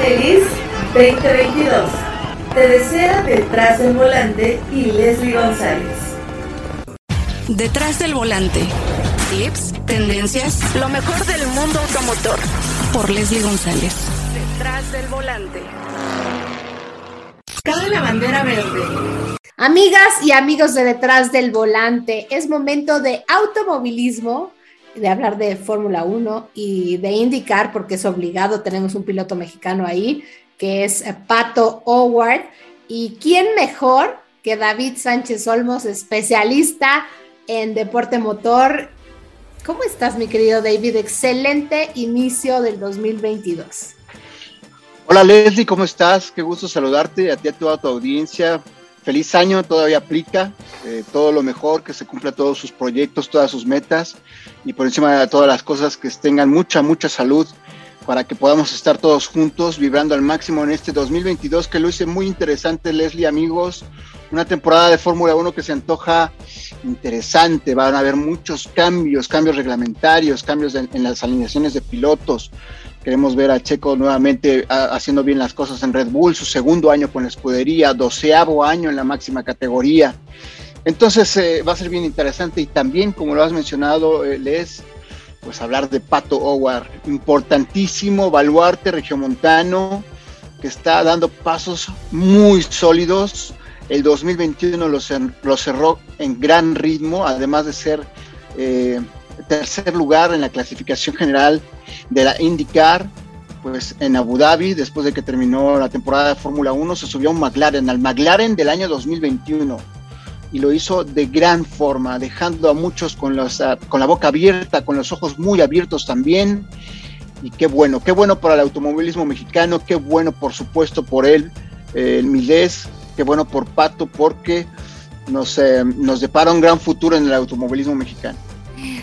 Feliz 2022. Te desea detrás del volante y Leslie González. Detrás del volante. Tips, tendencias, lo mejor del mundo automotor. Por Leslie González. Detrás del volante. Cabe la bandera verde. Amigas y amigos de Detrás del Volante, es momento de automovilismo, de hablar de Fórmula 1 y de indicar, porque es obligado, tenemos un piloto mexicano ahí, que es Pato Howard. ¿Y quién mejor que David Sánchez Olmos, especialista en deporte motor? ¿Cómo estás, mi querido David? Excelente inicio del 2022. Hola Leslie, ¿cómo estás? Qué gusto saludarte, a ti a toda tu audiencia. Feliz año, todavía aplica. Eh, todo lo mejor, que se cumpla todos sus proyectos, todas sus metas y por encima de todas las cosas que tengan mucha, mucha salud para que podamos estar todos juntos vibrando al máximo en este 2022 que lo hice muy interesante, Leslie, amigos. Una temporada de Fórmula 1 que se antoja interesante. Van a haber muchos cambios, cambios reglamentarios, cambios en, en las alineaciones de pilotos. Queremos ver a Checo nuevamente haciendo bien las cosas en Red Bull, su segundo año con la escudería, doceavo año en la máxima categoría. Entonces eh, va a ser bien interesante y también, como lo has mencionado, eh, Les, pues hablar de Pato Howard, importantísimo baluarte regiomontano que está dando pasos muy sólidos. El 2021 lo, cerró en gran ritmo, además de ser eh, tercer lugar en la clasificación general de la IndyCar, pues en Abu Dhabi, después de que terminó la temporada de Fórmula 1, se subió a un McLaren, al McLaren del año 2021. Y lo hizo de gran forma, dejando a muchos con, los, uh, con la boca abierta, con los ojos muy abiertos también. Y qué bueno, qué bueno para el automovilismo mexicano, qué bueno por supuesto por él, eh, el Milés, qué bueno por Pato, porque nos, eh, nos depara un gran futuro en el automovilismo mexicano.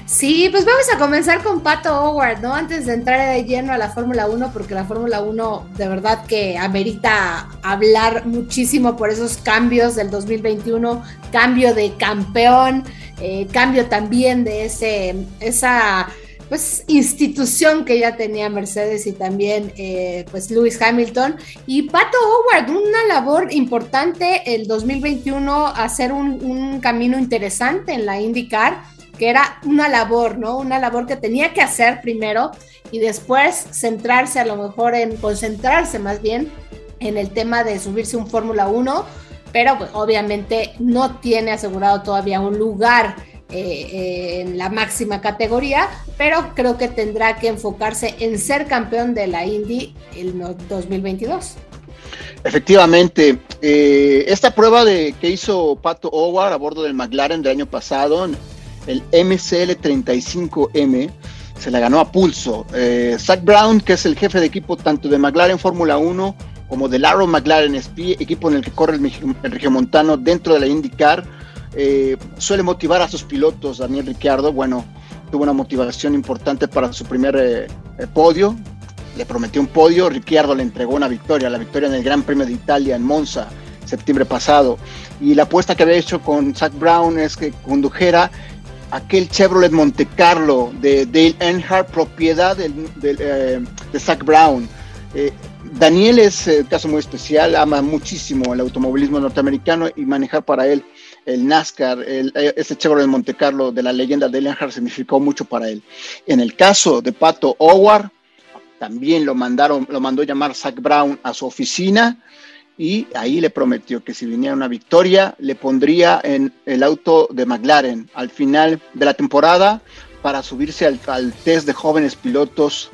Sí, pues vamos a comenzar con Pato Howard, ¿no? Antes de entrar de lleno a la Fórmula 1, porque la Fórmula 1 de verdad que amerita hablar muchísimo por esos cambios del 2021, cambio de campeón, eh, cambio también de ese, esa pues institución que ya tenía Mercedes y también eh, pues Lewis Hamilton y Pato Howard, una labor importante el 2021 hacer un, un camino interesante en la IndyCar que era una labor, ¿no? Una labor que tenía que hacer primero y después centrarse a lo mejor en concentrarse más bien en el tema de subirse un Fórmula 1, pero pues, obviamente no tiene asegurado todavía un lugar eh, en la máxima categoría, pero creo que tendrá que enfocarse en ser campeón de la Indy el 2022. Efectivamente, eh, esta prueba de que hizo Pato Howard a bordo del McLaren del año pasado, el MCL35M, se la ganó a pulso. Eh, Zach Brown, que es el jefe de equipo tanto de McLaren Fórmula 1 como del Arrow McLaren SP, equipo en el que corre el, el regiomontano dentro de la IndyCar, eh, suele motivar a sus pilotos. Daniel Ricciardo, bueno, tuvo una motivación importante para su primer eh, eh, podio. Le prometió un podio, Ricciardo le entregó una victoria, la victoria en el Gran Premio de Italia en Monza, septiembre pasado. Y la apuesta que había hecho con Zach Brown es que condujera aquel Chevrolet Monte Carlo de Dale Earnhardt, propiedad eh, de Zach Brown. Eh, Daniel es un caso muy especial, ama muchísimo el automovilismo norteamericano y manejar para él el NASCAR, el, ese Chevrolet Monte Carlo de la leyenda de Earnhardt significó mucho para él. En el caso de Pato Howard, también lo mandaron, lo mandó llamar Zach Brown a su oficina y ahí le prometió que si viniera una victoria, le pondría en el auto de McLaren al final de la temporada para subirse al, al test de jóvenes pilotos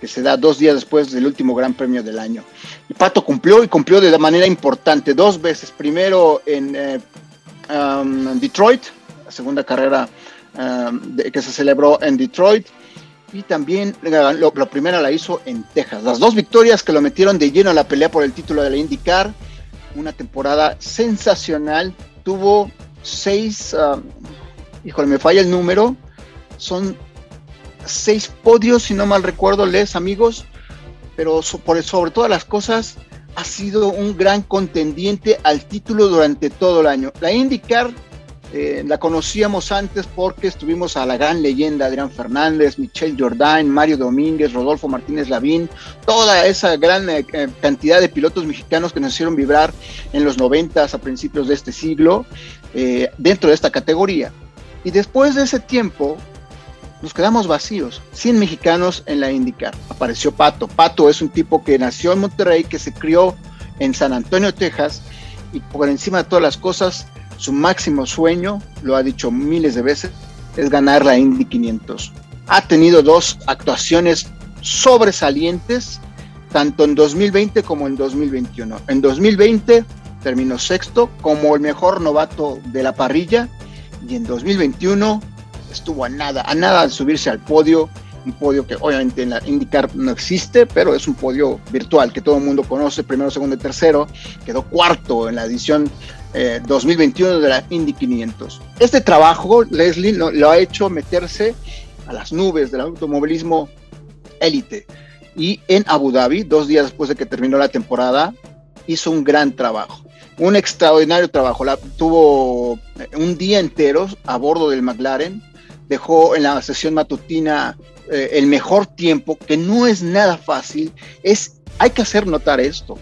que se da dos días después del último Gran Premio del año. Y Pato cumplió y cumplió de manera importante dos veces. Primero en eh, um, Detroit, la segunda carrera de, que se celebró en Detroit, y también la, lo, la, primera la hizo en Texas. Las dos victorias que lo metieron de lleno a la pelea por el título de la IndyCar, una temporada sensacional, tuvo seis, uh, híjole, me falla el número, son seis podios, si no mal recuerdo, les amigos, pero por, sobre todas las cosas, ha sido un gran contendiente al título durante todo el año. La IndyCar eh, la conocíamos antes porque estuvimos a la gran leyenda Adrián Fernández, Michel Jordain, Mario Domínguez, Rodolfo Martínez Lavín, toda esa gran eh, eh, cantidad de pilotos mexicanos que nos hicieron vibrar en los noventas a principios de este siglo dentro de esta categoría. Y después de ese tiempo nos quedamos vacíos, 100 mexicanos en la IndyCar. Apareció Pato. Pato es un tipo que nació en Monterrey, que se crió en San Antonio, Texas, y por encima de todas las cosas su máximo sueño, lo ha dicho miles de veces, es ganar la Indy 500. Ha tenido dos actuaciones sobresalientes, tanto en 2020 como en 2021. En 2020 terminó sexto como el mejor novato de la parrilla y en 2021 estuvo a nada, a nada de subirse al podio, un podio que obviamente en la IndyCar no existe, pero es un podio virtual que todo el mundo conoce, primero, segundo y tercero, quedó cuarto en la edición 2021 eh, de la Indy 500. Este trabajo, Leslie, lo, ha hecho meterse a las nubes del automovilismo élite. Y en Abu Dhabi, dos días después de que terminó la temporada, hizo un gran trabajo, un extraordinario trabajo. Tuvo eh, un día entero a bordo del McLaren, dejó en la sesión matutina eh, el mejor tiempo, que no es nada fácil. Es, hay que hacer notar esto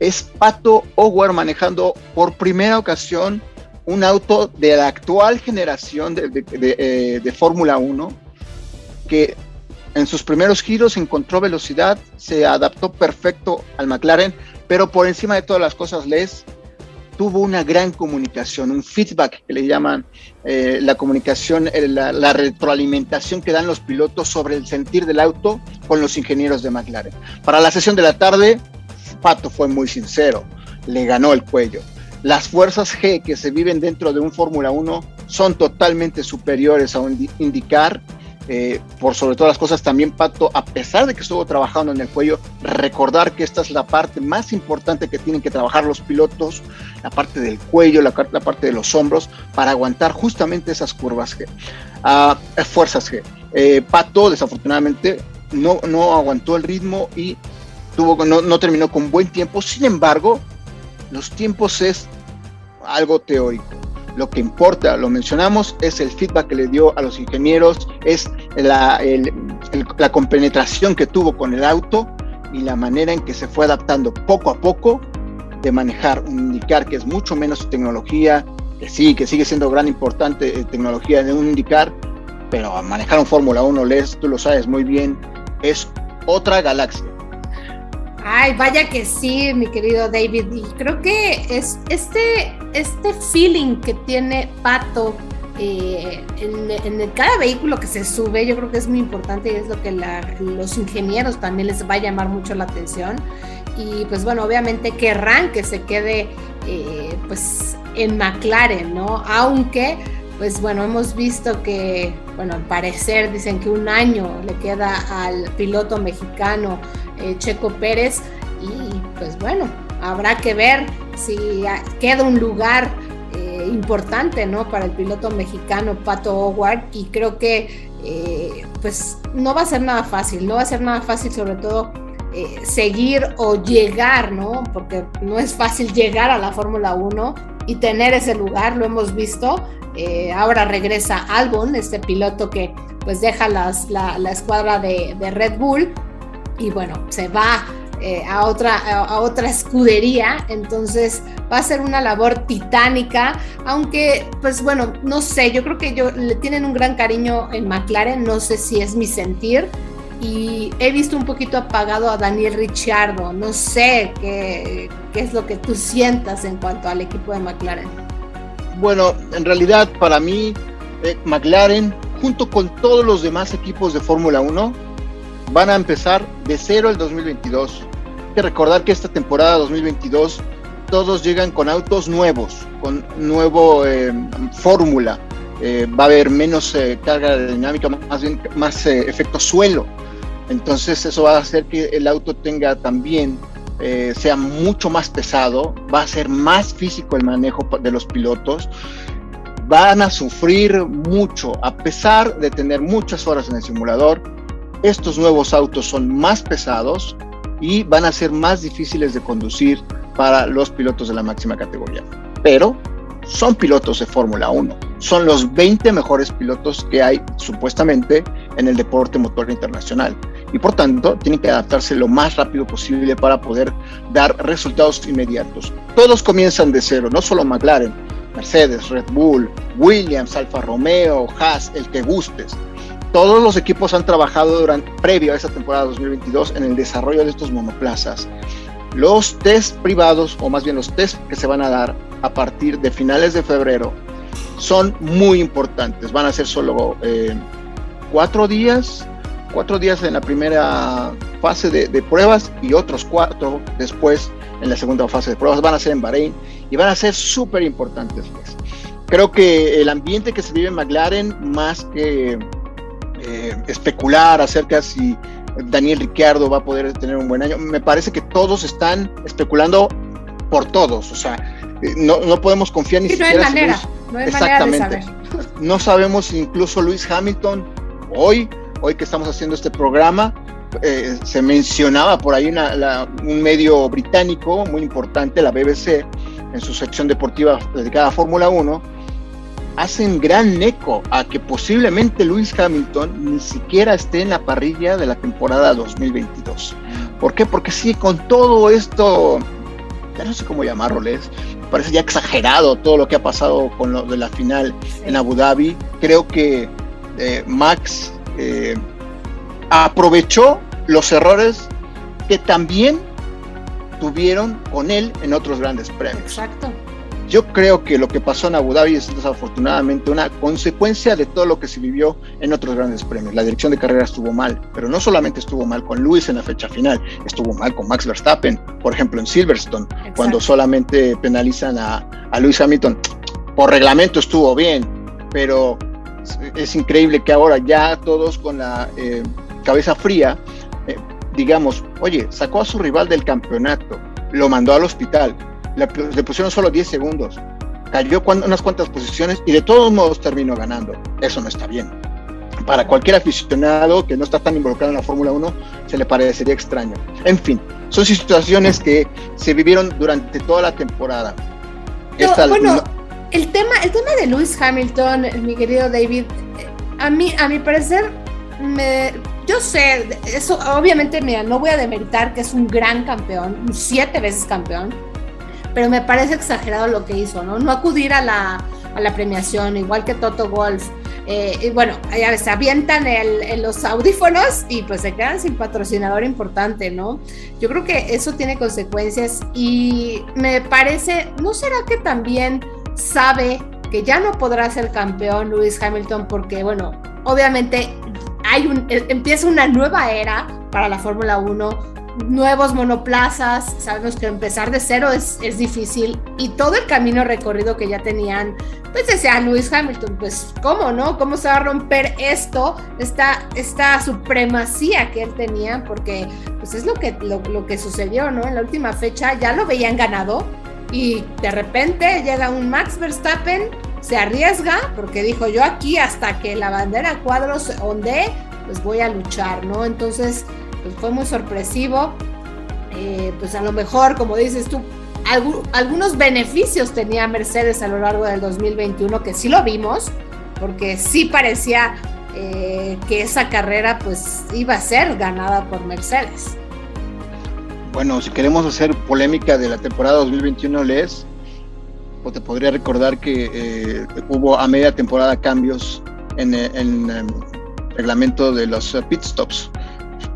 es Pato Howard manejando por primera ocasión un auto de la actual generación de, eh, Fórmula 1 que en sus primeros giros encontró velocidad, se adaptó perfecto al McLaren, pero por encima de todas las cosas, Les tuvo una gran comunicación, un feedback que le llaman eh, la comunicación, eh, la, retroalimentación que dan los pilotos sobre el sentir del auto con los ingenieros de McLaren. Para la sesión de la tarde, Pato fue muy sincero, le ganó el cuello. Las fuerzas G que se viven dentro de un Fórmula 1 son totalmente superiores a un indicar. Eh, por sobre todas las cosas, también Pato, a pesar de que estuvo trabajando en el cuello, recordar que esta es la parte más importante que tienen que trabajar los pilotos, la parte del cuello, la, parte de los hombros, para aguantar justamente esas curvas G, ah, fuerzas G. Eh, Pato, desafortunadamente, no, no aguantó el ritmo y no, terminó con buen tiempo. Sin embargo, los tiempos es algo teórico. Lo que importa, lo mencionamos, es el feedback que le dio a los ingenieros, es la, la compenetración que tuvo con el auto y la manera en que se fue adaptando poco a poco de manejar un indicar que es mucho menos tecnología, que sí, que sigue siendo gran importante eh, tecnología de un indicar, pero manejar un Fórmula 1, Les, tú lo sabes muy bien, es otra galaxia. Ay, vaya que sí, mi querido David. Y creo que es este, este feeling que tiene Pato eh, en, cada vehículo que se sube, yo creo que es muy importante y es lo que los ingenieros también les va a llamar mucho la atención. Y pues bueno, obviamente querrán que se quede eh, pues en McLaren, ¿no? Aunque pues bueno, hemos visto que, bueno, al parecer dicen que un año le queda al piloto mexicano eh, Checo Pérez y pues bueno, habrá que ver si queda un lugar eh, importante, ¿no? Para el piloto mexicano Pato Howard y creo que eh, pues no va a ser nada fácil, no va a ser nada fácil sobre todo seguir o llegar, ¿no? Porque no es fácil llegar a la Fórmula 1 y tener ese lugar, lo hemos visto. ahora regresa Albon, este piloto que pues deja la, escuadra de, de, Red Bull y bueno, se va eh, a, otra, a, otra escudería, entonces va a ser una labor titánica, aunque pues bueno, no sé, yo creo que yo, le tienen un gran cariño en McLaren, no sé si es mi sentir, y he visto un poquito apagado a Daniel Ricciardo, no sé qué, qué es lo que tú sientas en cuanto al equipo de McLaren. Bueno, en realidad para mí, eh, McLaren, junto con todos los demás equipos de Fórmula 1, van a empezar de cero el 2022. Hay que recordar que esta temporada 2022 todos llegan con autos nuevos, con nuevo eh, fórmula. Eh, va a haber menos eh, carga dinámica, más más efecto suelo. Entonces eso va a hacer que el auto tenga también sea mucho más pesado, va a ser más físico el manejo de los pilotos, van a sufrir mucho, a pesar de tener muchas horas en el simulador, estos nuevos autos son más pesados y van a ser más difíciles de conducir para los pilotos de la máxima categoría. Pero son pilotos de Fórmula 1 son los 20 mejores pilotos que hay supuestamente en el deporte motor internacional. Y por tanto, tienen que adaptarse lo más rápido posible para poder dar resultados inmediatos. Todos comienzan de cero, no solo McLaren, Mercedes, Red Bull, Williams, Alfa Romeo, Haas, el que gustes. Todos los equipos han trabajado durante, previo a esta temporada 2022 en el desarrollo de estos monoplazas. Los test privados, o más bien los test que se van a dar a partir de finales de febrero, son muy importantes. Van a ser solo eh, cuatro días, cuatro días en la primera fase de, pruebas y otros cuatro después en la segunda fase de pruebas. Van a ser en Bahrein y van a ser súper importantes. Pues. Creo que el ambiente que se vive en McLaren, más que eh, especular acerca si Daniel Ricciardo va a poder tener un buen año. Me parece que todos están especulando por todos, o sea, eh, no, no podemos confiar ni siquiera. No hay manera, no hay Exactamente. Manera de saber. No sabemos incluso Luis Hamilton hoy, hoy que estamos haciendo este programa, eh, se mencionaba por ahí una, la, un medio británico muy importante, la BBC, en su sección deportiva dedicada a Fórmula 1, hacen gran eco a que posiblemente Luis Hamilton ni siquiera esté en la parrilla de la temporada 2022. ¿Por qué? Porque sí, con todo esto, ya no sé cómo llamarlo, parece ya exagerado todo lo que ha pasado con lo de la final en Abu Dhabi. Creo que eh, Max eh, aprovechó los errores que también tuvieron con él en otros grandes premios. Exacto. Yo creo que lo que pasó en Abu Dhabi es desafortunadamente una consecuencia de todo lo que se vivió en otros grandes premios. La dirección de carrera estuvo mal, pero no solamente estuvo mal con Lewis en la fecha final, estuvo mal con Max Verstappen, por ejemplo en Silverstone, Exacto. cuando solamente penalizan a, a Lewis Hamilton. Por reglamento estuvo bien, pero es increíble que ahora ya todos con la eh, cabeza fría, eh, digamos, oye, sacó a su rival del campeonato, lo mandó al hospital, le, le pusieron solo 10 segundos, cayó unas cuantas posiciones y de todos modos terminó ganando. Eso no está bien. Para cualquier aficionado que no está tan involucrado en la Fórmula 1, se le parecería extraño. En fin, son situaciones que se vivieron durante toda la temporada. Esta, bueno, no, el tema, el tema de Lewis Hamilton, mi querido David, a mí, a mi parecer, me, yo sé, eso obviamente, mira, no voy a demeritar que es un gran campeón, siete veces campeón, pero me parece exagerado lo que hizo, ¿no? No acudir a la, a la premiación, igual que Toto Wolf. Eh, y bueno, ya se avientan los audífonos y pues se quedan sin patrocinador importante, ¿no? Yo creo que eso tiene consecuencias y me parece, ¿no será que también sabe que ya no podrá ser campeón Lewis Hamilton porque, bueno, obviamente hay un, empieza una nueva era para la Fórmula 1, nuevos monoplazas, sabemos que empezar de cero es, es, difícil y todo el camino recorrido que ya tenían, pues decía Lewis Hamilton, pues cómo, ¿no? ¿Cómo se va a romper esto, esta, esta supremacía que él tenía? Porque pues es lo que, lo, lo que sucedió, ¿no? En la última fecha ya lo veían ganado y de repente llega un Max Verstappen, se arriesga porque dijo yo aquí hasta que la bandera cuadros ondee, pues voy a luchar, ¿no? Entonces pues fue muy sorpresivo. Eh, pues a lo mejor, como dices tú, alg algunos beneficios tenía Mercedes a lo largo del 2021, que sí lo vimos, porque sí parecía eh, que esa carrera pues iba a ser ganada por Mercedes. Bueno, si queremos hacer polémica de la temporada 2021, Les, pues te podría recordar que eh, hubo a media temporada cambios en, el reglamento de los pit stops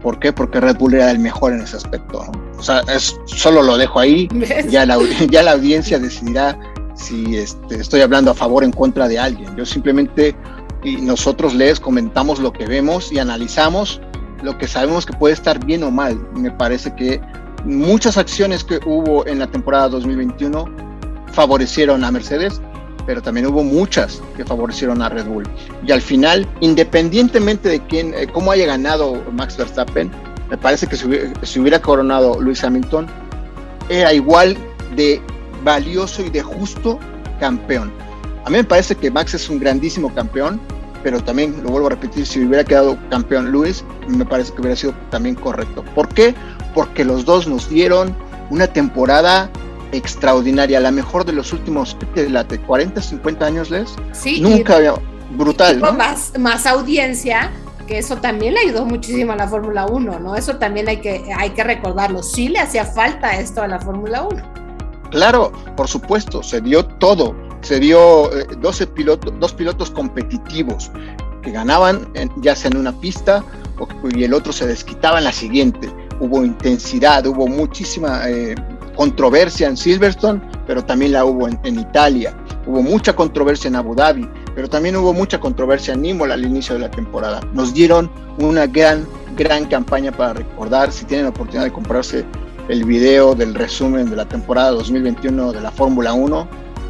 ¿Por qué? Porque Red Bull era el mejor en ese aspecto. ¿no? O sea, es, solo lo dejo ahí. Ya la, ya la audiencia decidirá si este, estoy hablando a favor o en contra de alguien. Yo simplemente, y nosotros les comentamos lo que vemos y analizamos lo que sabemos que puede estar bien o mal. Me parece que muchas acciones que hubo en la temporada 2021 favorecieron a Mercedes, pero también hubo muchas que favorecieron a Red Bull. Y al final, independientemente de quién, eh, cómo haya ganado Max Verstappen, me parece que si hubiera, coronado Lewis Hamilton, era igual de valioso y de justo campeón. A mí me parece que Max es un grandísimo campeón, pero también, lo vuelvo a repetir, si hubiera quedado campeón Lewis, me parece que hubiera sido también correcto. ¿Por qué? Porque los dos nos dieron una temporada extraordinaria, la mejor de los últimos de, la de 40, 50 años, Les. Sí. Nunca había, brutal. ¿no? Más, más audiencia, que eso también le ayudó muchísimo a la Fórmula 1, ¿no? Eso también hay que, hay que recordarlo. Sí le hacía falta esto a la Fórmula 1. Claro, por supuesto, se dio todo. Se dio 12 pilotos, dos pilotos competitivos que ganaban ya sea en una pista o, y el otro se desquitaba en la siguiente. Hubo intensidad, hubo muchísima eh, controversia en Silverstone, pero también la hubo en, Italia. Hubo mucha controversia en Abu Dhabi, pero también hubo mucha controversia en Imola al inicio de la temporada. Nos dieron una gran, gran campaña para recordar. Si tienen la oportunidad de comprarse el video del resumen de la temporada 2021 de la Fórmula 1,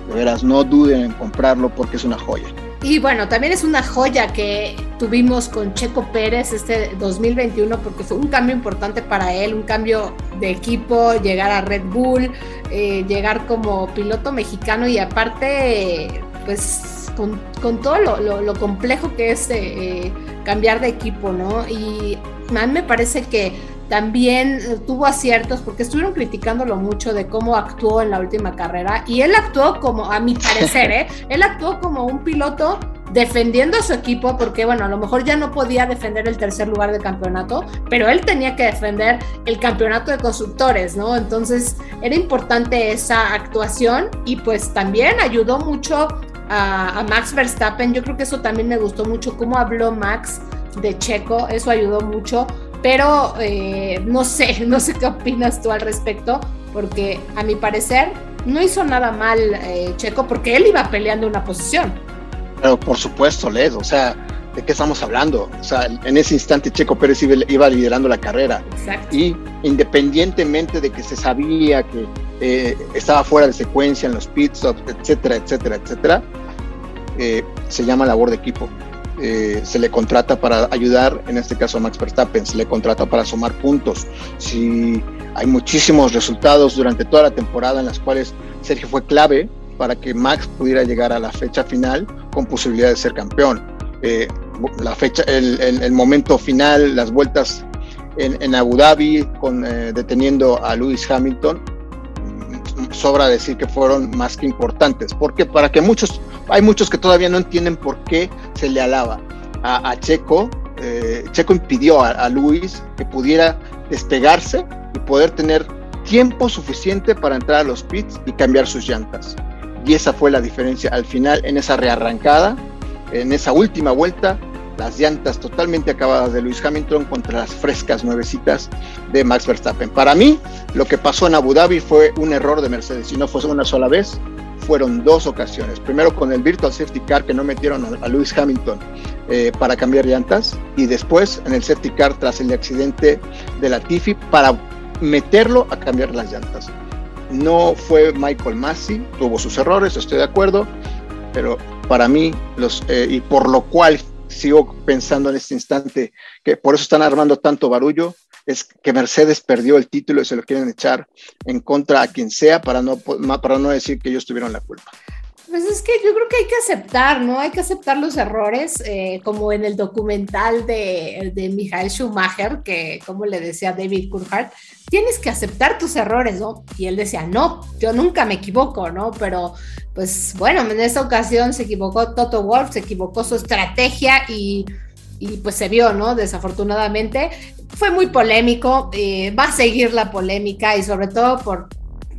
de veras no duden en comprarlo porque es una joya. Y bueno, también es una joya que tuvimos con Checo Pérez este 2021 porque fue un cambio importante para él, un cambio de equipo, llegar a Red Bull, eh, llegar como piloto mexicano y aparte, pues con, todo lo, complejo que es eh, cambiar de equipo, ¿no? Y a mí me parece que también tuvo aciertos porque estuvieron criticándolo mucho de cómo actuó en la última carrera y él actuó como, a mi parecer, ¿eh? él actuó como un piloto defendiendo a su equipo porque bueno, a lo mejor ya no podía defender el tercer lugar de campeonato, pero él tenía que defender el campeonato de constructores, ¿no? Entonces era importante esa actuación y pues también ayudó mucho a, a Max Verstappen, yo creo que eso también me gustó mucho, cómo habló Max de Checo, eso ayudó mucho pero eh, no sé, no sé qué opinas tú al respecto, porque a mi parecer no hizo nada mal eh, Checo porque él iba peleando una posición. Pero por supuesto, Led, o sea, ¿de qué estamos hablando? O sea, en ese instante Checo Pérez iba, iba liderando la carrera. Exacto. Y independientemente de que se sabía que eh, estaba fuera de secuencia en los pits, etcétera, etcétera, etcétera, eh, se llama labor de equipo. Eh, se le contrata para ayudar, en este caso a Max Verstappen, se le contrata para sumar puntos. Si hay muchísimos resultados durante toda la temporada en las cuales Sergio fue clave para que Max pudiera llegar a la fecha final con posibilidad de ser campeón. Eh, la fecha, el, el, el, momento final, las vueltas en, en Abu Dhabi, con, eh, deteniendo a Lewis Hamilton, sobra decir que fueron más que importantes, porque para que muchos, hay muchos que todavía no entienden por qué se le alaba a, Checo, eh, Checo impidió a, Luis que pudiera despegarse y poder tener tiempo suficiente para entrar a los pits y cambiar sus llantas. Y esa fue la diferencia al final en esa rearrancada, en esa última vuelta, las llantas totalmente acabadas de Lewis Hamilton contra las frescas nuevecitas de Max Verstappen. Para mí, lo que pasó en Abu Dhabi fue un error de Mercedes. Y no fue una sola vez, fueron dos ocasiones. Primero con el Virtual Safety Car que no metieron a, Lewis Hamilton eh, para cambiar llantas. Y después en el Safety Car tras el accidente de la Tiffy para meterlo a cambiar las llantas. No fue Michael Massey, tuvo sus errores, estoy de acuerdo, pero para mí, los, eh, y por lo cual sigo pensando en este instante que por eso están armando tanto barullo, es que Mercedes perdió el título y se lo quieren echar en contra a quien sea para no, para no decir que ellos tuvieron la culpa. Pues es que yo creo que hay que aceptar, ¿no? Hay que aceptar los errores, eh, como en el documental de, de Michael Schumacher, que como le decía David Coulthard, tienes que aceptar tus errores, ¿no? Y él decía, no, yo nunca me equivoco, ¿no? Pero pues bueno, en esta ocasión se equivocó Toto Wolf, se equivocó su estrategia y, y pues se vio, ¿no? Desafortunadamente. Fue muy polémico, eh, va a seguir la polémica y sobre todo por,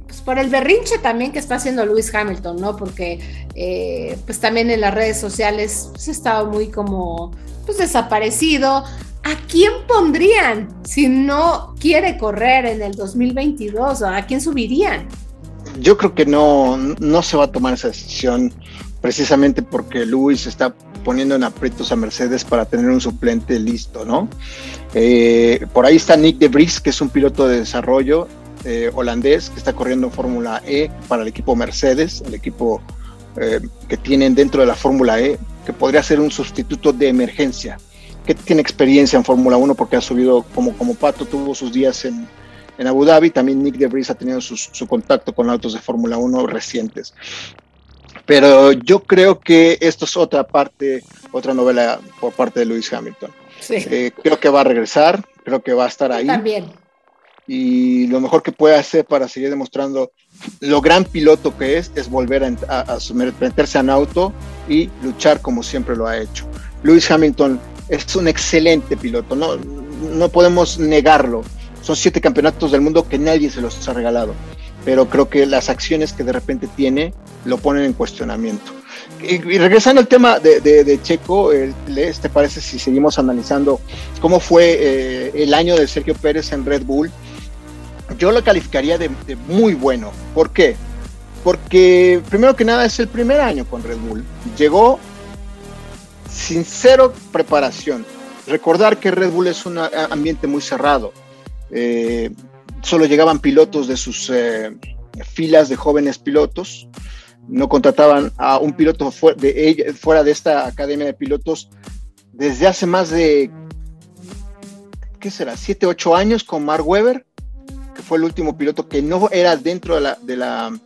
pues por el berrinche también que está haciendo Lewis Hamilton, ¿no? Porque eh, pues también en las redes sociales se ha estado muy como pues desaparecido. ¿A quién pondrían si no quiere correr en el 2022? ¿A quién subirían? Yo creo que no, no se va a tomar esa decisión precisamente porque Lewis está poniendo en aprietos a Mercedes para tener un suplente listo, ¿no? Eh, por ahí está Nick de Vries, que es un piloto de desarrollo eh, holandés que está corriendo en Fórmula E para el equipo Mercedes, el equipo eh, que tienen dentro de la Fórmula E, que podría ser un sustituto de emergencia, que tiene experiencia en Fórmula 1 porque ha subido como, como Pato, tuvo sus días en, en Abu Dhabi, también Nick de Vries ha tenido su, su contacto con autos de Fórmula 1 recientes. Pero yo creo que esto es otra parte, otra novela por parte de Lewis Hamilton. Sí. Eh, creo que va a regresar, creo que va a estar ahí. También. y lo mejor que puede hacer para seguir demostrando lo gran piloto que es, es volver a, a, meterse en auto y luchar como siempre lo ha hecho. Lewis Hamilton es un excelente piloto, no, no podemos negarlo. Son siete campeonatos del mundo que nadie se los ha regalado, pero creo que las acciones que de repente tiene lo ponen en cuestionamiento. Y, regresando al tema de, Checo, ¿te parece si seguimos analizando cómo fue eh, el año de Sergio Pérez en Red Bull? Yo lo calificaría de, de muy bueno. ¿Por qué? Porque primero que nada es el primer año con Red Bull. Llegó sin cero preparación. Recordar que Red Bull es un ambiente muy cerrado. Eh, solo llegaban pilotos de sus eh, filas de jóvenes pilotos. No contrataban a un piloto fuera de esta academia de pilotos desde hace más de, ¿qué será? Siete, ocho años con Mark Webber, que fue el último piloto que no era dentro de la, de la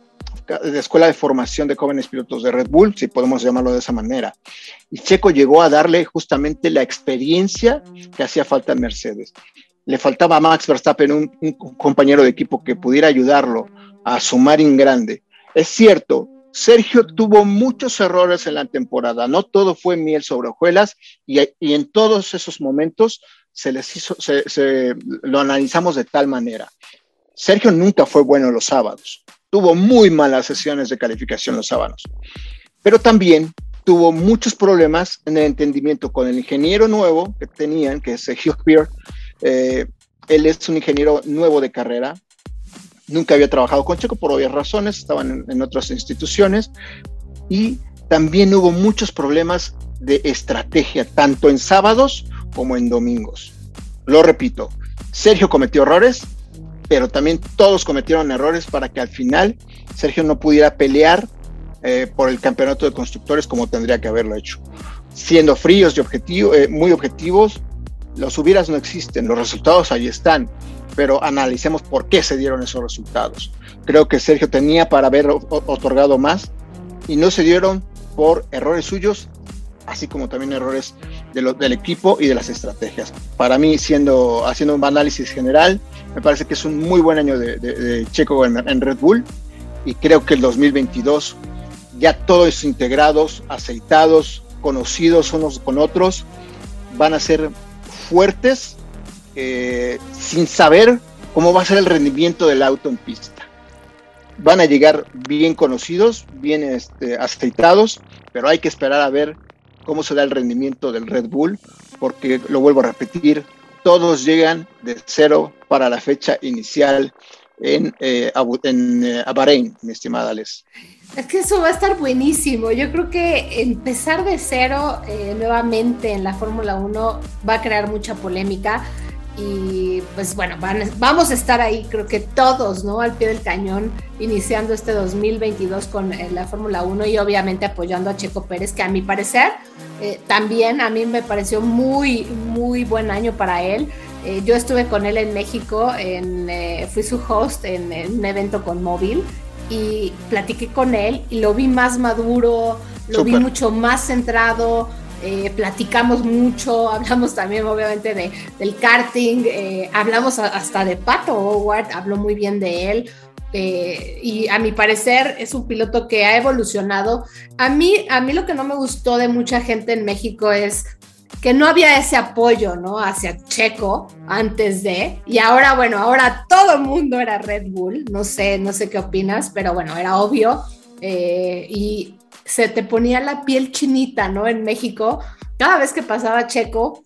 de escuela de formación de jóvenes pilotos de Red Bull, si podemos llamarlo de esa manera. Y Checo llegó a darle justamente la experiencia que hacía falta en Mercedes. Le faltaba a Max Verstappen un, compañero de equipo que pudiera ayudarlo a sumar en grande. Es cierto, Sergio tuvo muchos errores en la temporada, no todo fue miel sobre hojuelas y, en todos esos momentos se les hizo, se, lo analizamos de tal manera. Sergio nunca fue bueno los sábados tuvo muy malas sesiones de calificación los sábados, pero también tuvo muchos problemas en el entendimiento con el ingeniero nuevo que tenían, que es Hugh Peer. Eh, él es un ingeniero nuevo de carrera, nunca había trabajado con Checo por obvias razones, estaban en, otras instituciones y también hubo muchos problemas de estrategia, tanto en sábados como en domingos. Lo repito, Sergio cometió errores, pero también todos cometieron errores para que al final Sergio no pudiera pelear eh, por el campeonato de constructores como tendría que haberlo hecho. Siendo fríos y objetivo, eh, muy objetivos, los hubieras no existen, los resultados ahí están, pero analicemos por qué se dieron esos resultados. Creo que Sergio tenía para haber otorgado más y no se dieron por errores suyos, así como también errores del equipo y de las estrategias. Para mí, siendo, haciendo un análisis general, me parece que es un muy buen año de, Checo en, Red Bull y creo que el 2022 ya todos integrados, aceitados, conocidos unos con otros, van a ser fuertes eh, sin saber cómo va a ser el rendimiento del auto en pista. Van a llegar bien conocidos, bien este, aceitados, pero hay que esperar a ver cómo será el rendimiento del Red Bull, porque lo vuelvo a repetir, todos llegan de cero para la fecha inicial en, eh, en eh, Bahrein, mi estimada Les. Es que eso va a estar buenísimo. Yo creo que empezar de cero eh, nuevamente en la Fórmula 1 va a crear mucha polémica y pues bueno, vamos a estar ahí, creo que todos, ¿no? Al pie del cañón, iniciando este 2022 con eh, la Fórmula 1 y obviamente apoyando a Checo Pérez, que a mi parecer eh, también a mí me pareció muy, muy buen año para él. Yo estuve con él en México, en, fui su host en, en, un evento con móvil y platiqué con él y lo vi más maduro, lo vi mucho más centrado, eh, platicamos mucho, hablamos también obviamente de, del karting, eh, hablamos hasta de Pato Howard, habló muy bien de él. Eh, y a mi parecer es un piloto que ha evolucionado. A mí, a mí lo que no me gustó de mucha gente en México es que no había ese apoyo, ¿no? Hacia Checo antes de, y ahora, bueno, ahora todo el mundo era Red Bull, no sé, no sé qué opinas, pero bueno, era obvio. y se te ponía la piel chinita, ¿no? En México, cada vez que pasaba Checo,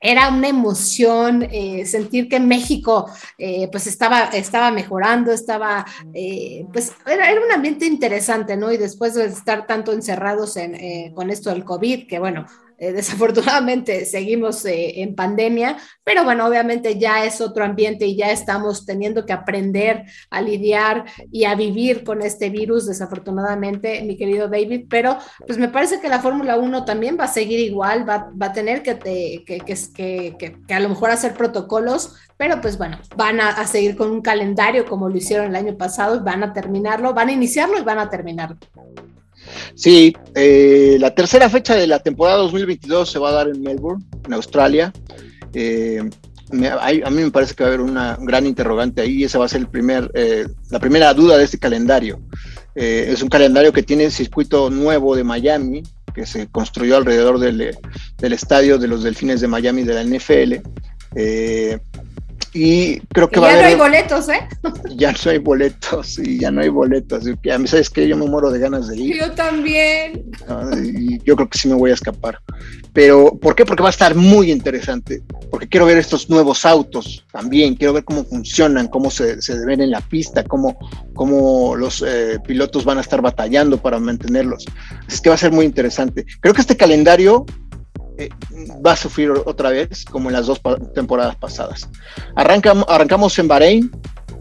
era una emoción eh, sentir que México eh, pues estaba, estaba mejorando, estaba, eh, pues era, era, un ambiente interesante, ¿no? Y después de estar tanto encerrados en, con esto del COVID, que bueno, eh, desafortunadamente seguimos eh, en pandemia, pero bueno, obviamente ya es otro ambiente y ya estamos teniendo que aprender a lidiar y a vivir con este virus, desafortunadamente, mi querido David, pero pues me parece que la Fórmula 1 también va a seguir igual, va, a tener que, te, que, que, que, a lo mejor hacer protocolos, pero pues bueno, van a, seguir con un calendario como lo hicieron el año pasado, van a terminarlo, van a iniciarlo y van a terminarlo. Sí, eh, la tercera fecha de la temporada 2022 se va a dar en Melbourne, en Australia. Eh, a mí me parece que va a haber una gran interrogante ahí y esa va a ser eh, la primera duda de este calendario. Es un calendario que tiene el circuito nuevo de Miami, que se construyó alrededor del estadio de los Delfines de Miami de la NFL. Y creo que va ya a no hay boletos, ¿eh? Ya no hay boletos, y ya no hay boletos. a mí, ¿sabes que Yo me muero de ganas de ir. Yo también. Y yo creo que sí me voy a escapar. Pero, ¿por qué? Porque va a estar muy interesante. Porque quiero ver estos nuevos autos también. Quiero ver cómo funcionan, cómo se, se ven en la pista, cómo, cómo los eh, pilotos van a estar batallando para mantenerlos. Es que va a ser muy interesante. Creo que este calendario eh, va a sufrir otra vez, como en las dos temporadas pasadas. Arrancamos, arrancamos en Bahrein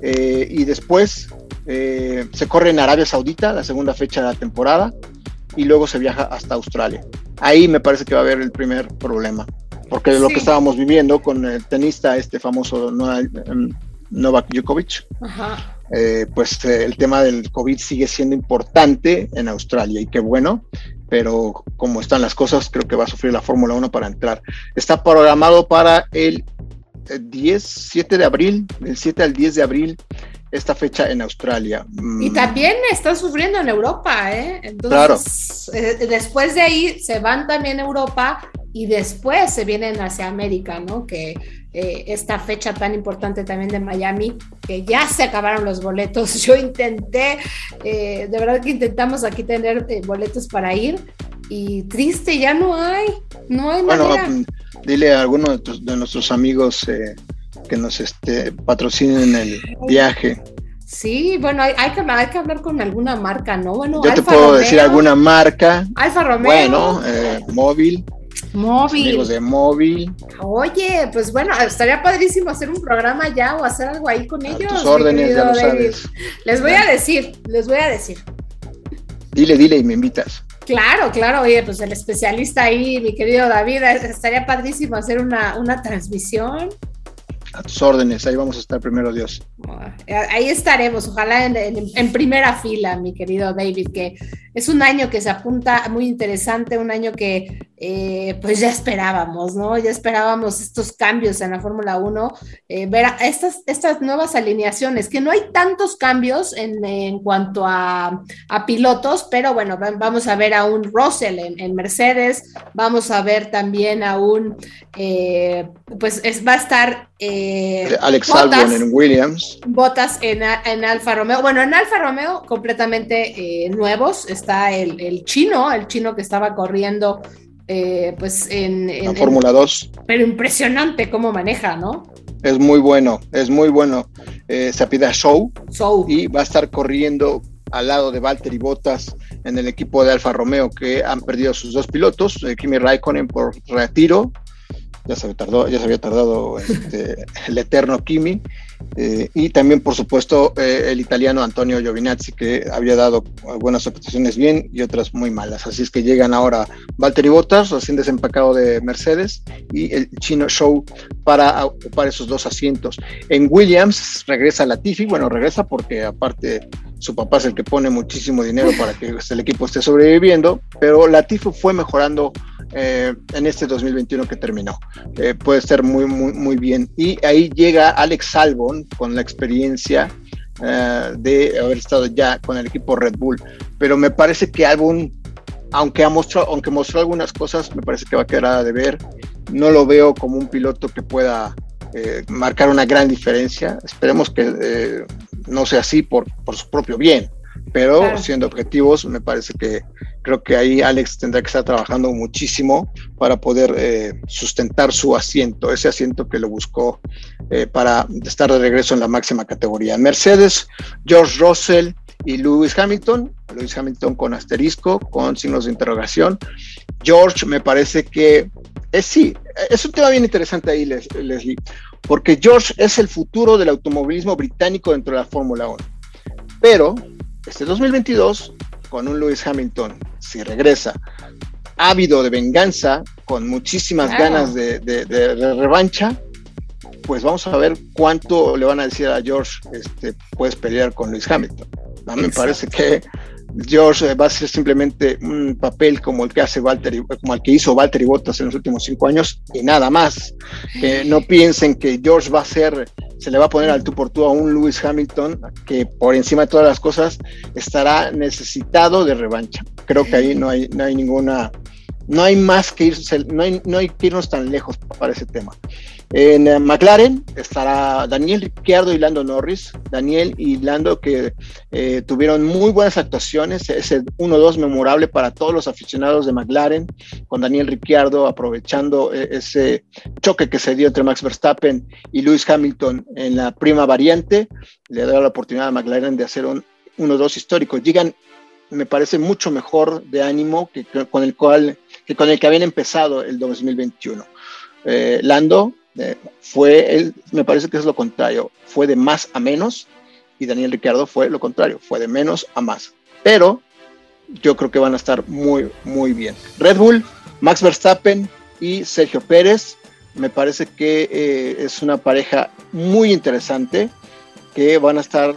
eh, y después eh, se corre en Arabia Saudita, la segunda fecha de la temporada, y luego se viaja hasta Australia. Ahí me parece que va a haber el primer problema, porque lo que estábamos viviendo con el tenista, este famoso em, Novak Djokovic, pues el tema del COVID sigue siendo importante en Australia y qué bueno, pero como están las cosas, creo que va a sufrir la Fórmula 1 para entrar. Está programado para el 10, 7 de abril, del 7 al 10 de abril, esta fecha en Australia. Y mm. también está sufriendo en Europa, ¿eh? Entonces, eh, después de ahí se van también a Europa y después se vienen hacia América, ¿no? Que eh, esta fecha tan importante también de Miami, que ya se acabaron los boletos. Yo intenté, eh, de verdad que intentamos aquí tener eh, boletos para ir y triste, ya no hay, no hay bueno, mm, Dile a alguno de, nuestros amigos que nos este, patrocinen el viaje. Sí, bueno, hay, que, hay que hablar con alguna marca, ¿no? Bueno, Yo te puedo decir alguna marca. Alfa Romeo. Bueno, móvil. Móvil. Amigos de móvil. Oye, pues bueno, estaría padrísimo hacer un programa ya o hacer algo ahí con ellos. Tus órdenes, ya lo sabes. Les voy a decir, les voy a decir. Dile, dile y me invitas. Claro, claro, oye, pues el especialista ahí, mi querido David, estaría padrísimo hacer una, una transmisión a tus órdenes, ahí vamos a estar primero Dios. Ahí estaremos, ojalá en, primera fila, mi querido David, que es un año que se apunta muy interesante, un año que eh, pues ya esperábamos, ¿no? Ya esperábamos estos cambios en la Fórmula 1, eh, ver estas, estas nuevas alineaciones, que no hay tantos cambios en, cuanto a, pilotos, pero bueno, vamos a ver a un Russell en, Mercedes, vamos a ver también a un, eh, pues va a estar... Alex Albon en Williams. Botas en, en, Alfa Romeo. Bueno, en Alfa Romeo completamente nuevos. Está el, el, chino, el chino que estaba corriendo eh, pues en, en Fórmula 2. Pero impresionante cómo maneja, ¿no? Es muy bueno, es muy bueno. Eh, se pide Show, Show y va a estar corriendo al lado de Valtteri Bottas en el equipo de Alfa Romeo que han perdido sus dos pilotos, eh, Kimi Raikkonen por retiro ya se había tardado, ya se había tardado este, el eterno Kimi, eh, y también, por supuesto, eh, el italiano Antonio Giovinazzi, que había dado algunas actuaciones bien y otras muy malas. Así es que llegan ahora Valtteri Bottas, recién desempacado de Mercedes, y el chino Show para ocupar esos dos asientos. En Williams regresa Latifi, bueno, regresa porque aparte su papá es el que pone muchísimo dinero para que el equipo esté sobreviviendo, pero Latifi fue mejorando eh, en este 2021 que terminó. Eh, puede ser muy, muy, muy bien. Y ahí llega Alex Albon con la experiencia eh, de haber estado ya con el equipo Red Bull. Pero me parece que Albon, aunque, ha mostrado, aunque mostró algunas cosas, me parece que va a quedar de ver. No lo veo como un piloto que pueda marcar una gran diferencia. Esperemos que no sea así por, por su propio bien pero siendo objetivos, me parece que creo que ahí Alex tendrá que estar trabajando muchísimo para poder eh, sustentar su asiento, ese asiento que lo buscó eh, para estar de regreso en la máxima categoría. Mercedes, George Russell y Lewis Hamilton, Lewis Hamilton con asterisco, con signos de interrogación. George me parece que es sí, es un tema bien interesante ahí, Leslie, porque George es el futuro del automovilismo británico dentro de la Fórmula 1. Pero este 2022, con un Lewis Hamilton, si regresa, ávido de venganza, con muchísimas ganas de, revancha, pues vamos a ver cuánto le van a decir a George, este, puedes pelear con Lewis Hamilton. A mí me parece que George va a ser simplemente un papel como el que hace Walter, como el que hizo Walter y Bottas en los últimos cinco años y nada más. Que no piensen que George va a ser, se le va a poner al tú por tú a un Lewis Hamilton que por encima de todas las cosas estará necesitado de revancha. Creo que ahí no hay, no hay ninguna, no hay más que irse, no hay, no hay que irnos tan lejos para ese tema. En eh, McLaren estará Daniel Ricciardo y Lando Norris. Daniel y Lando que eh, tuvieron muy buenas actuaciones, ese 1-2 memorable para todos los aficionados de McLaren, con Daniel Ricciardo aprovechando eh, ese choque que se dio entre Max Verstappen y Lewis Hamilton en la prima variante, le da la oportunidad a McLaren de hacer un 1-2 histórico. Llegan, me parece, mucho mejor de ánimo que, con el cual que con el que habían empezado el 2021. Lando eh, fue, él, me parece que es lo contrario, fue de más a menos y Daniel Ricciardo fue lo contrario, fue de menos a más. Pero yo creo que van a estar muy, muy bien. Red Bull, Max Verstappen y Sergio Pérez, me parece que eh, es una pareja muy interesante que van a estar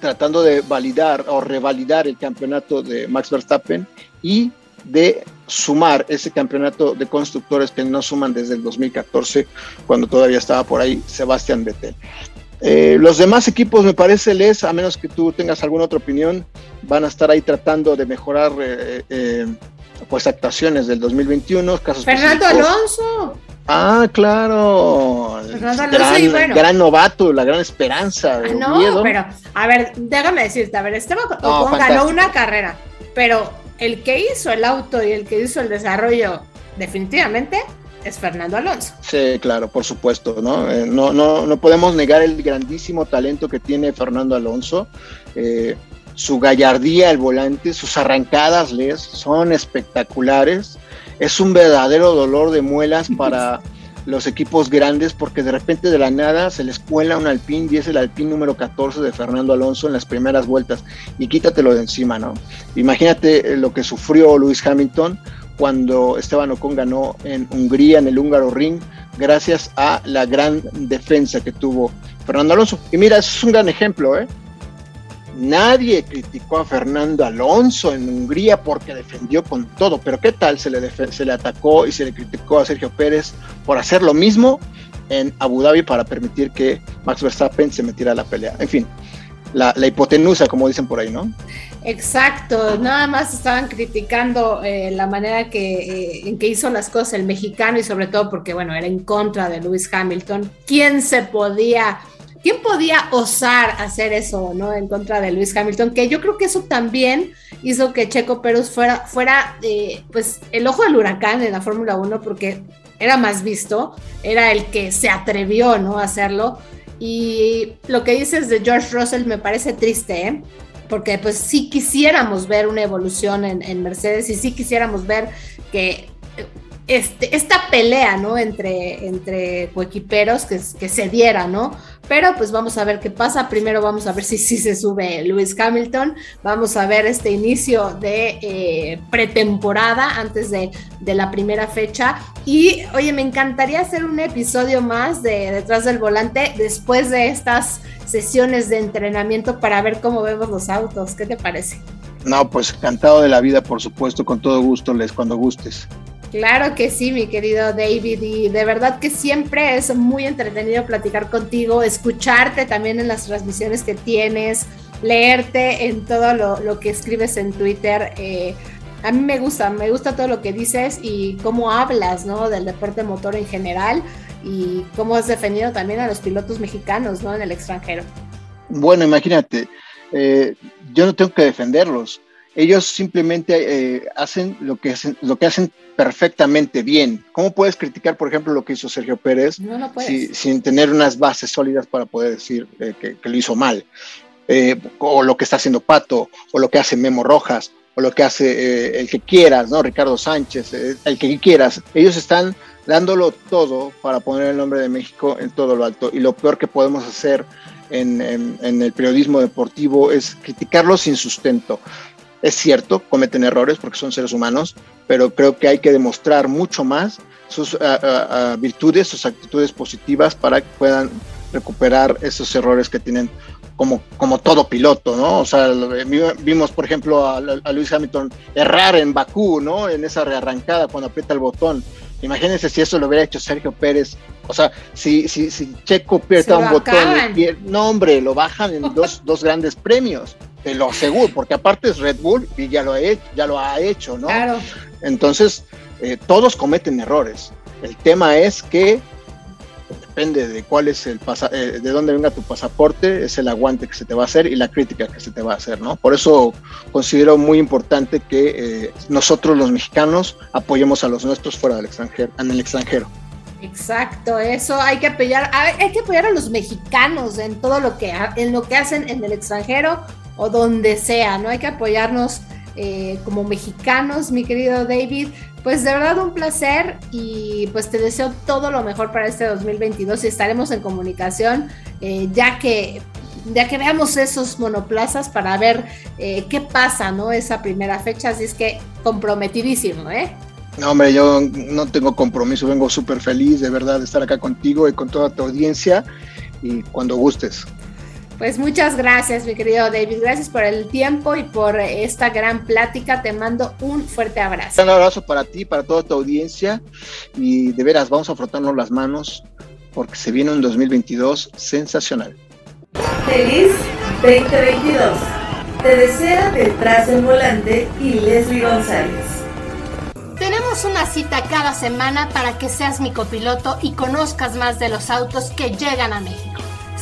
tratando de validar o revalidar el campeonato de Max Verstappen y de sumar ese campeonato de constructores que no suman desde el 2014, cuando todavía estaba por ahí Sebastián Vettel. Eh, los demás equipos, me parece, Les, a menos que tú tengas alguna otra opinión, van a estar ahí tratando de mejorar eh, eh, pues actuaciones del 2021. Casos Fernando Alonso. Ah, claro. Fernando Alonso gran, gran novato, la gran esperanza. Ah, no, pero a ver, déjame decirte, a ver, Esteban Ocon ganó una carrera, pero el que hizo el auto y el que hizo el desarrollo definitivamente es Fernando Alonso. Sí, claro, por supuesto, ¿no? Eh, no, no, no podemos negar el grandísimo talento que tiene Fernando Alonso. Eh, su gallardía al volante, sus arrancadas, les son espectaculares. Es un verdadero dolor de muelas para los equipos grandes porque de repente de la nada se les cuela un Alpine y es el Alpine número 14 de Fernando Alonso en las primeras vueltas y quítatelo de encima, ¿no? Imagínate eh, lo que sufrió Lewis Hamilton cuando Esteban Ocon ganó en Hungría en el húngaro ring gracias a la gran defensa que tuvo Fernando Alonso. Y mira, eso es un gran ejemplo, ¿eh? Nadie criticó a Fernando Alonso en Hungría porque defendió con todo, pero ¿qué tal se le, se le atacó y se le criticó a Sergio Pérez por hacer lo mismo en Abu Dhabi para permitir que Max Verstappen se metiera a la pelea? En fin, la, hipotenusa, como dicen por ahí, ¿no? Exacto, nada más estaban criticando eh, la manera que, eh, en que hizo las cosas el mexicano y sobre todo porque, bueno, era en contra de Lewis Hamilton. ¿Quién se podía ¿Quién podía osar hacer eso, no? En contra de Luis Hamilton, que yo creo que eso también hizo que Checo Pérez fuera, fuera eh, pues, el ojo del huracán en la Fórmula 1, porque era más visto, era el que se atrevió, ¿no? A hacerlo. Y lo que dices de George Russell me parece triste, ¿eh? Porque pues sí quisiéramos ver una evolución en, en Mercedes y sí quisiéramos ver que este, esta pelea, ¿no? Entre, entre coequiperos que, se diera, ¿no? Pero pues vamos a ver qué pasa. Primero vamos a ver si, si se sube Lewis Hamilton. Vamos a ver este inicio de eh, pretemporada antes de, de, la primera fecha. Y oye, me encantaría hacer un episodio más de Detrás del Volante después de estas sesiones de entrenamiento para ver cómo vemos los autos. ¿Qué te parece? No, pues encantado de la vida, por supuesto, con todo gusto, Les, cuando gustes. Claro que sí, mi querido David, y de verdad que siempre es muy entretenido platicar contigo, escucharte también en las transmisiones que tienes, leerte en todo lo, que escribes en Twitter. Eh, a mí me gusta, me gusta todo lo que dices y cómo hablas, ¿no? Del deporte motor en general y cómo has defendido también a los pilotos mexicanos, ¿no? En el extranjero. Bueno, imagínate, eh, yo no tengo que defenderlos ellos simplemente eh, hacen lo que hacen, lo que hacen perfectamente bien. ¿Cómo puedes criticar, por ejemplo, lo que hizo Sergio Pérez sin tener unas bases sólidas para poder decir eh, que, lo hizo mal? Eh, o lo que está haciendo Pato, o lo que hace Memo Rojas, o lo que hace el que quieras, ¿no? Ricardo Sánchez, el que quieras. Ellos están dándolo todo para poner el nombre de México en todo lo alto. Y lo peor que podemos hacer en, en el periodismo deportivo es criticarlo sin sustento. Es cierto, cometen errores porque son seres humanos, pero creo que hay que demostrar mucho más sus virtudes, sus actitudes positivas para que puedan recuperar esos errores que tienen como, como todo piloto, ¿no? O sea, vimos, por ejemplo, a, a Luis Hamilton errar en Bakú, ¿no? En esa rearrancada cuando aprieta el botón. Imagínense si eso lo hubiera hecho Sergio Pérez. O sea, si, si, si Checo aprieta un botón, no, hombre, lo bajan en dos, dos grandes premios. Te lo aseguro, porque aparte es Red Bull y ya lo, he, ya lo ha hecho, ¿no? Claro. Entonces, eh, todos cometen errores. El tema es que depende de cuál es el eh, de dónde venga tu pasaporte, es el aguante que se te va a hacer y la crítica que se te va a hacer, ¿no? Por eso considero muy importante que eh, nosotros los mexicanos apoyemos a los nuestros fuera del extranjero, en el extranjero. Exacto, eso hay que apoyar, hay que apoyar a los mexicanos en todo lo que en lo que hacen en el extranjero o donde sea, ¿no? Hay que apoyarnos eh, como mexicanos, mi querido David. Pues de verdad un placer y pues te deseo todo lo mejor para este 2022 y estaremos en comunicación eh, ya que ya que veamos esos monoplazas para ver eh, qué pasa, ¿no? Esa primera fecha, así es que comprometidísimo, ¿eh? No, hombre, yo no tengo compromiso, vengo súper feliz de verdad de estar acá contigo y con toda tu audiencia y cuando gustes. Pues muchas gracias, mi querido David. Gracias por el tiempo y por esta gran plática. Te mando un fuerte abrazo. Un abrazo para ti, para toda tu audiencia. Y de veras, vamos a frotarnos las manos porque se viene un 2022 sensacional. Feliz 2022. Te desea detrás del volante y Leslie González. Tenemos una cita cada semana para que seas mi copiloto y conozcas más de los autos que llegan a México.